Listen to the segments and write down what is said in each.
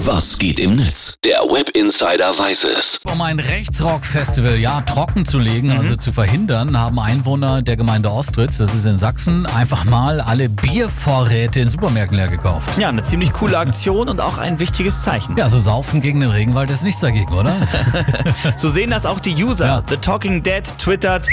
Was geht im Netz? Der Web Insider weiß es. Um ein Rechtsrock-Festival ja trocken zu legen, Mhm. also zu verhindern, haben Einwohner der Gemeinde Ostritz, das ist in Sachsen, einfach mal alle Biervorräte in Supermärkten leer gekauft. Ja, eine ziemlich coole Aktion und auch ein wichtiges Zeichen. Ja, also saufen gegen den Regenwald ist nichts dagegen, oder? So sehen das auch die User. Ja. The Talking Dead twittert,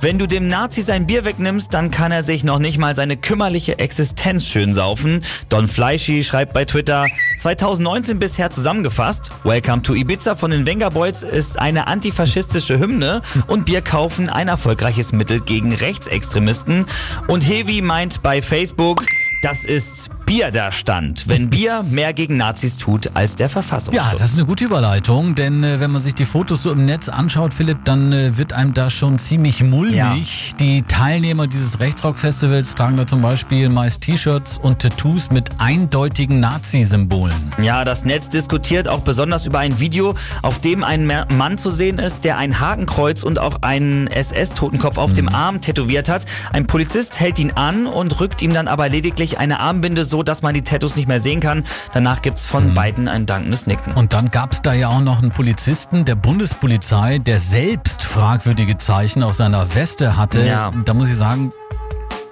wenn du dem Nazi sein Bier wegnimmst, dann kann er sich noch nicht mal seine kümmerliche Existenz schön saufen. Don Fleischi schreibt bei Twitter, 2019 bisher zusammengefasst, Welcome to Ibiza von den Venga Boys ist eine antifaschistische Hymne und Bier kaufen ein erfolgreiches Mittel gegen Rechtsextremisten. Und Hevi meint bei Facebook, das ist Bierderstand, wenn Bier mehr gegen Nazis tut als der Verfassungsschutz. Ja, das ist eine gute Überleitung, denn äh, wenn man sich die Fotos so im Netz anschaut, Philipp, dann äh, wird einem da schon ziemlich mulmig. Die Teilnehmer dieses Rechtsrock-Festivals tragen da zum Beispiel meist T-Shirts und Tattoos mit eindeutigen Nazi-Symbolen. Ja, das Netz diskutiert auch besonders über ein Video, auf dem ein Mann zu sehen ist, der ein Hakenkreuz und auch einen SS-Totenkopf auf dem Arm tätowiert hat. Ein Polizist hält ihn an und rückt ihm dann aber lediglich eine Armbinde so, dass man die Tattoos nicht mehr sehen kann. Danach gibt's von beiden ein dankendes Nicken. Und dann gab es da ja auch noch einen Polizisten der Bundespolizei, der selbst fragwürdige Zeichen auf seiner Weste hatte. Ja. Da muss ich sagen,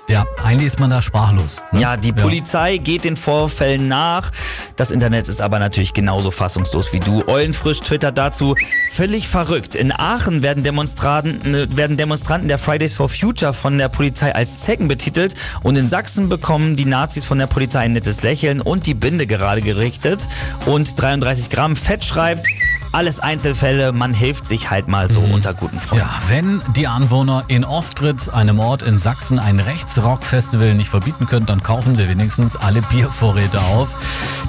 ja, eigentlich ist man da sprachlos. ne? Ja, die Polizei geht den Vorfällen nach. Das Internet ist aber natürlich genauso fassungslos wie du. Eulenfrisch twittert dazu, völlig verrückt. In Aachen werden Demonstranten, äh, werden Demonstranten der Fridays for Future von der Polizei als Zecken betitelt und in Sachsen bekommen die Nazis von der Polizei ein nettes Lächeln und die Binde gerade gerichtet. Und 33 Gramm Fett schreibt, alles Einzelfälle, man hilft sich halt mal so unter guten Freunden. Ja, wenn die Anwohner in Ostritz, einem Ort in Sachsen, ein Rechtsrock-Festival nicht verbieten können, dann kaufen sie wenigstens alle Biervorräte auf.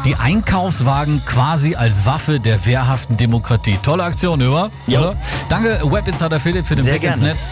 Die Einkaufswagen quasi als Waffe der wehrhaften Demokratie. Tolle Aktion, über? Jo. Oder? Danke, Webinsider Philipp, für den Sehr Blick ins gerne. Netz.